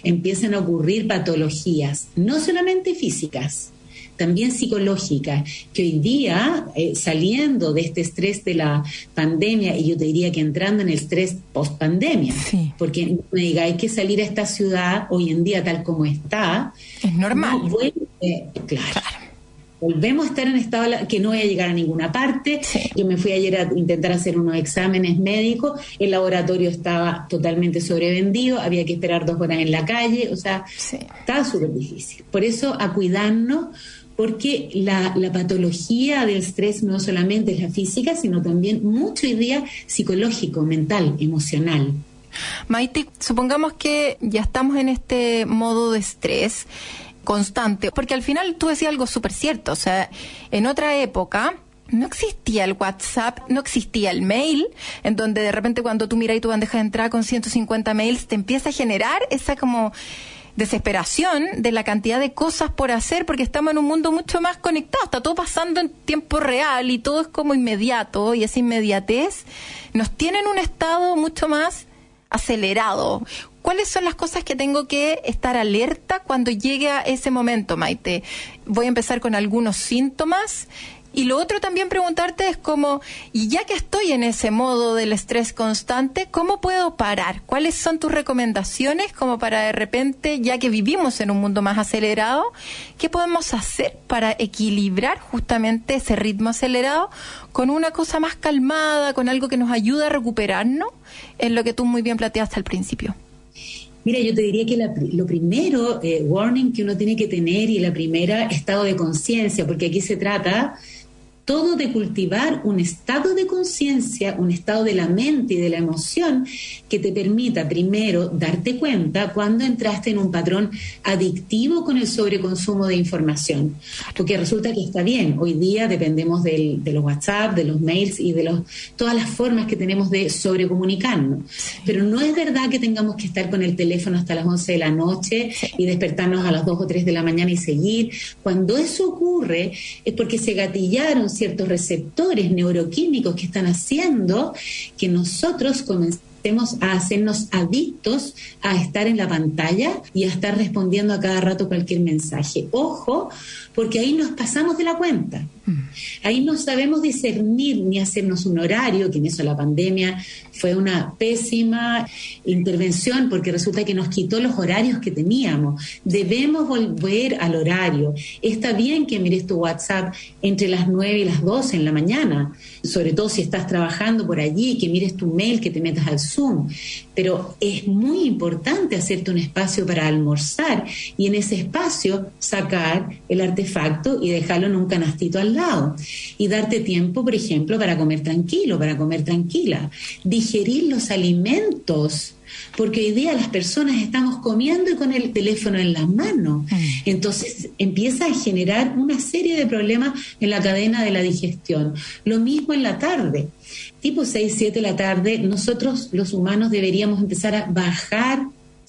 empiezan a ocurrir patologías, no solamente físicas, también psicológicas, que hoy día, eh, saliendo de este estrés de la pandemia, y yo te diría que entrando en el estrés post pandemia, Sí. porque no me diga, hay que salir a esta ciudad hoy en día tal como está, Es normal. no vuelve- claro. Volvemos a estar en estado que no voy a llegar a ninguna parte. Sí. Yo me fui ayer a intentar hacer unos exámenes médicos. El laboratorio estaba totalmente sobrevendido. Había que esperar dos horas en la calle. O sea, Sí. estaba súper difícil. Por eso, a cuidarnos, porque la, la patología del estrés no solamente es la física, sino también mucho hoy día psicológico, mental, emocional. Maite, supongamos que ya estamos en este modo de estrés constante, porque al final tú decías algo súper cierto, o sea, en otra época no existía el WhatsApp, no existía el mail, en donde de repente cuando tú miras tu bandeja de entrada con 150 mails te empieza a generar esa como desesperación de la cantidad de cosas por hacer porque estamos en un mundo mucho más conectado, está todo pasando en tiempo real y todo es como inmediato y esa inmediatez nos tiene en un estado mucho más acelerado. ¿Cuáles son las cosas que tengo que estar alerta cuando llegue a ese momento, Maite? Voy a empezar con algunos síntomas. Y lo otro también preguntarte es como, y ya que estoy en ese modo del estrés constante, ¿cómo puedo parar? ¿Cuáles son tus recomendaciones como para de repente, ya que vivimos en un mundo más acelerado, qué podemos hacer para equilibrar justamente ese ritmo acelerado con una cosa más calmada, con algo que nos ayude a recuperarnos en lo que tú muy bien planteaste al principio? Mira, yo te diría que la lo primero, eh, warning que uno tiene que tener y la primera, estado de conciencia, porque aquí se trata todo de cultivar un estado de conciencia, un estado de la mente y de la emoción que te permita primero darte cuenta cuando entraste en un patrón adictivo con el sobreconsumo de información. Porque resulta que está bien, hoy día dependemos del- de los WhatsApp, de los mails y de los, todas las formas que tenemos de sobrecomunicarnos. Pero no es verdad que tengamos que estar con el teléfono hasta las 11 de la noche y despertarnos a las 2 o 3 de la mañana y seguir. Cuando eso ocurre es porque se gatillaron ciertos receptores neuroquímicos que están haciendo que nosotros comencemos a hacernos adictos a estar en la pantalla y a estar respondiendo a cada rato cualquier mensaje. Ojo, porque ahí nos pasamos de la cuenta. Ahí no sabemos discernir ni hacernos un horario, que en la pandemia fue una pésima intervención porque resulta que nos quitó los horarios que teníamos. Debemos volver al horario. Está bien que mires tu WhatsApp entre las 9 y las 12 en la mañana, sobre todo si estás trabajando por allí, que mires tu mail, que te metas al Zoom, pero es muy importante hacerte un espacio para almorzar y en ese espacio sacar el artefacto y dejarlo en un canastito al lado y darte tiempo, por ejemplo, para comer tranquilo, para comer tranquila, digerir los alimentos. Porque hoy día las personas estamos comiendo y con el teléfono en la mano. Entonces empieza a generar una serie de problemas en la cadena de la digestión. Lo mismo en la tarde. Tipo 6, 7 de la tarde, nosotros los humanos deberíamos empezar a bajar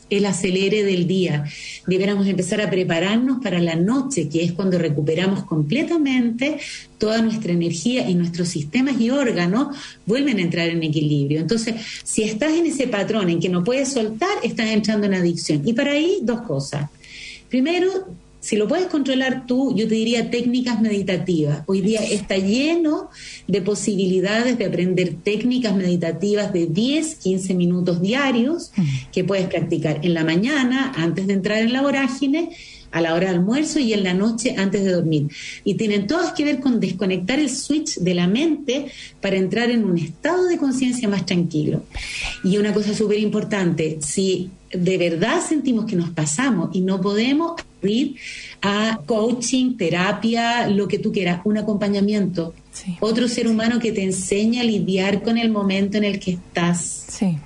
el acelere del día. Deberíamos empezar a prepararnos para la noche, que es cuando recuperamos completamente toda nuestra energía y nuestros sistemas y órganos vuelven a entrar en equilibrio. Entonces, si estás en ese patrón en que no puedes soltar, estás entrando en adicción. Y para ahí, dos cosas. Primero, si lo puedes controlar tú, yo te diría técnicas meditativas. Hoy día está lleno de posibilidades de aprender técnicas meditativas de 10, 15 minutos diarios que puedes practicar en la mañana, antes de entrar en la vorágine, a la hora de almuerzo y en la noche antes de dormir. Y tienen todas que ver con desconectar el switch de la mente para entrar en un estado de conciencia más tranquilo. Y una cosa súper importante, si de verdad sentimos que nos pasamos y no podemos ir a coaching, terapia, lo que tú quieras, un acompañamiento. Sí. Otro ser humano que te enseña a lidiar con el momento en el que estás. Sí.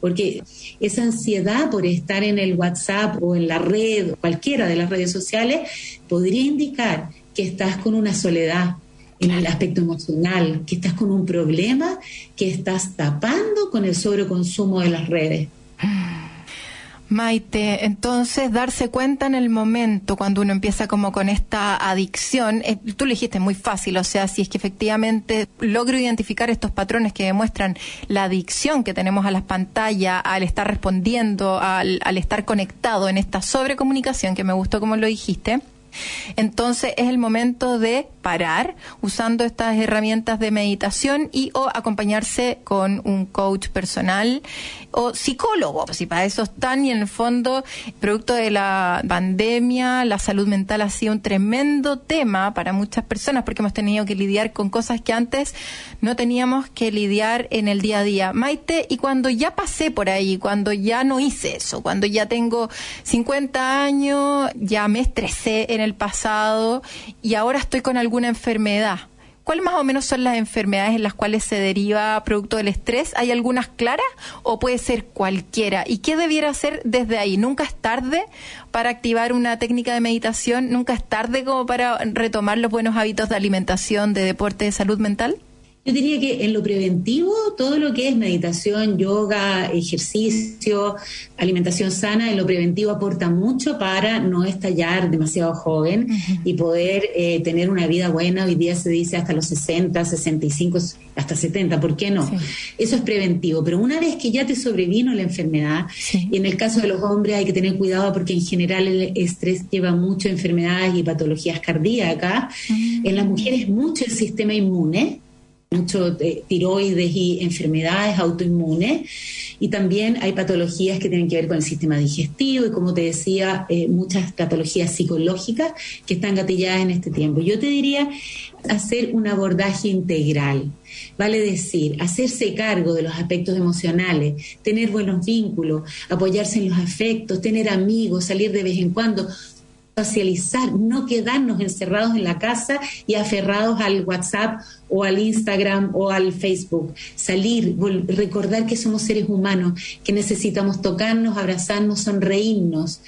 Porque esa ansiedad por estar en el WhatsApp o en la red, cualquiera de las redes sociales, podría indicar que estás con una soledad en el aspecto emocional, que estás con un problema que estás tapando con el sobreconsumo de las redes. Maite, entonces darse cuenta en el momento cuando uno empieza como con esta adicción, eh, tú lo dijiste muy fácil, o sea, si es que efectivamente logro identificar estos patrones que demuestran la adicción que tenemos a las pantallas, al estar respondiendo, al, al estar conectado en esta sobrecomunicación, que me gustó como lo dijiste, entonces es el momento de parar usando estas herramientas de meditación y o acompañarse con un coach personal o psicólogo, si para eso están y en el fondo, producto de la pandemia, la salud mental ha sido un tremendo tema para muchas personas porque hemos tenido que lidiar con cosas que antes no teníamos que lidiar en el día a día. Maite, y cuando ya pasé por ahí, cuando ya no hice eso, cuando ya tengo 50 años, ya me estresé en el pasado y ahora estoy con alguna enfermedad. ¿Cuáles más o menos son las enfermedades en las cuales se deriva producto del estrés? ¿Hay algunas claras o puede ser cualquiera? ¿Y qué debiera hacer desde ahí? ¿Nunca es tarde para activar una técnica de meditación? ¿Nunca es tarde como para retomar los buenos hábitos de alimentación, de deporte, de salud mental? Yo diría que en lo preventivo, todo lo que es meditación, yoga, ejercicio, alimentación sana, en lo preventivo aporta mucho para no estallar demasiado joven y poder eh, tener una vida buena. Hoy día se dice hasta los 60, 65, hasta 70, ¿por qué no? Eso es preventivo. Pero una vez que ya te sobrevino la enfermedad, y en el caso de los hombres hay que tener cuidado porque en general el estrés lleva mucho enfermedades y patologías cardíacas. En las mujeres mucho el sistema inmune mucho de tiroides y enfermedades autoinmunes. Y también hay patologías que tienen que ver con el sistema digestivo y, como te decía, eh, muchas patologías psicológicas que están gatilladas en este tiempo. Yo te diría hacer un abordaje integral. Vale decir, hacerse cargo de los aspectos emocionales, tener buenos vínculos, apoyarse en los afectos, tener amigos, salir de vez en cuando, socializar, no quedarnos encerrados en la casa y aferrados al WhatsApp o al Instagram o al Facebook. Salir, recordar que somos seres humanos, que necesitamos tocarnos, abrazarnos, sonreírnos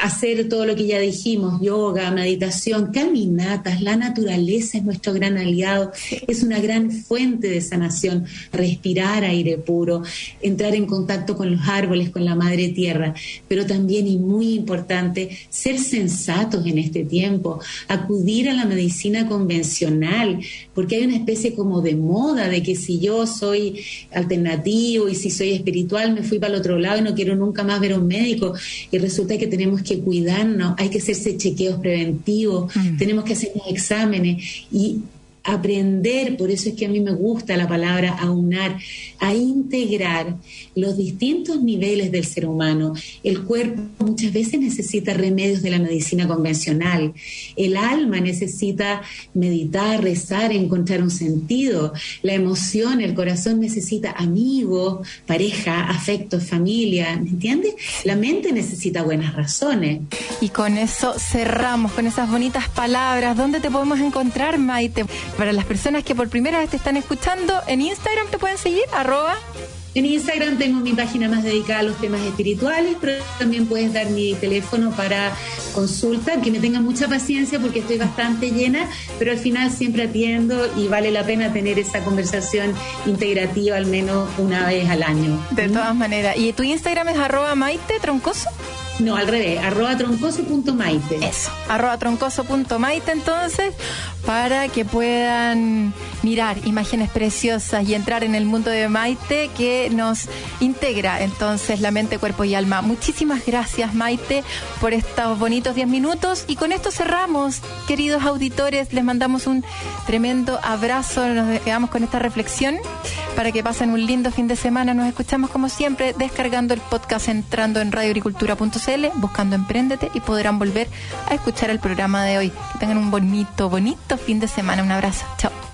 hacer todo lo que ya dijimos, yoga, meditación, caminatas, la naturaleza es nuestro gran aliado, es una gran fuente de sanación, respirar aire puro, entrar en contacto con los árboles, con la madre tierra, pero también y muy importante, ser sensatos en este tiempo, acudir a la medicina convencional, porque hay una especie como de moda de que si yo soy alternativo y si soy espiritual me fui para el otro lado y no quiero nunca más ver a un médico y resulta que tenemos que cuidarnos, hay que hacerse chequeos preventivos, mm. tenemos que hacernos exámenes y aprender, por eso es que a mí me gusta la palabra aunar, a integrar los distintos niveles del ser humano. El cuerpo muchas veces necesita remedios de la medicina convencional, el alma necesita meditar, rezar, encontrar un sentido, la emoción, el corazón necesita amigos, pareja, afecto, familia, ¿me entiendes? La mente necesita buenas razones. Y con eso cerramos, con esas bonitas palabras. ¿Dónde te podemos encontrar, Maite? Para las personas que por primera vez te están escuchando, en Instagram te pueden seguir, arroba. En Instagram tengo mi página más dedicada a los temas espirituales, pero también puedes dar mi teléfono para consulta, que me tengan mucha paciencia porque estoy bastante llena, pero al final siempre atiendo y vale la pena tener esa conversación integrativa al menos una vez al año. De todas maneras. ¿Y tu Instagram es arroba Maite Troncoso? No, al revés, arroba troncoso.maite. Eso, arroba troncoso.maite entonces, para que puedan mirar imágenes preciosas y entrar en el mundo de Maite que nos integra entonces la mente, cuerpo y alma. Muchísimas gracias Maite por estos bonitos 10 minutos y con esto cerramos, queridos auditores, les mandamos un tremendo abrazo, nos quedamos con esta reflexión para que pasen un lindo fin de semana. Nos escuchamos como siempre descargando el podcast entrando en radioagricultura.cl, buscando Emprendete y podrán volver a escuchar el programa de hoy. Que tengan un bonito, bonito fin de semana. Un abrazo. Chao.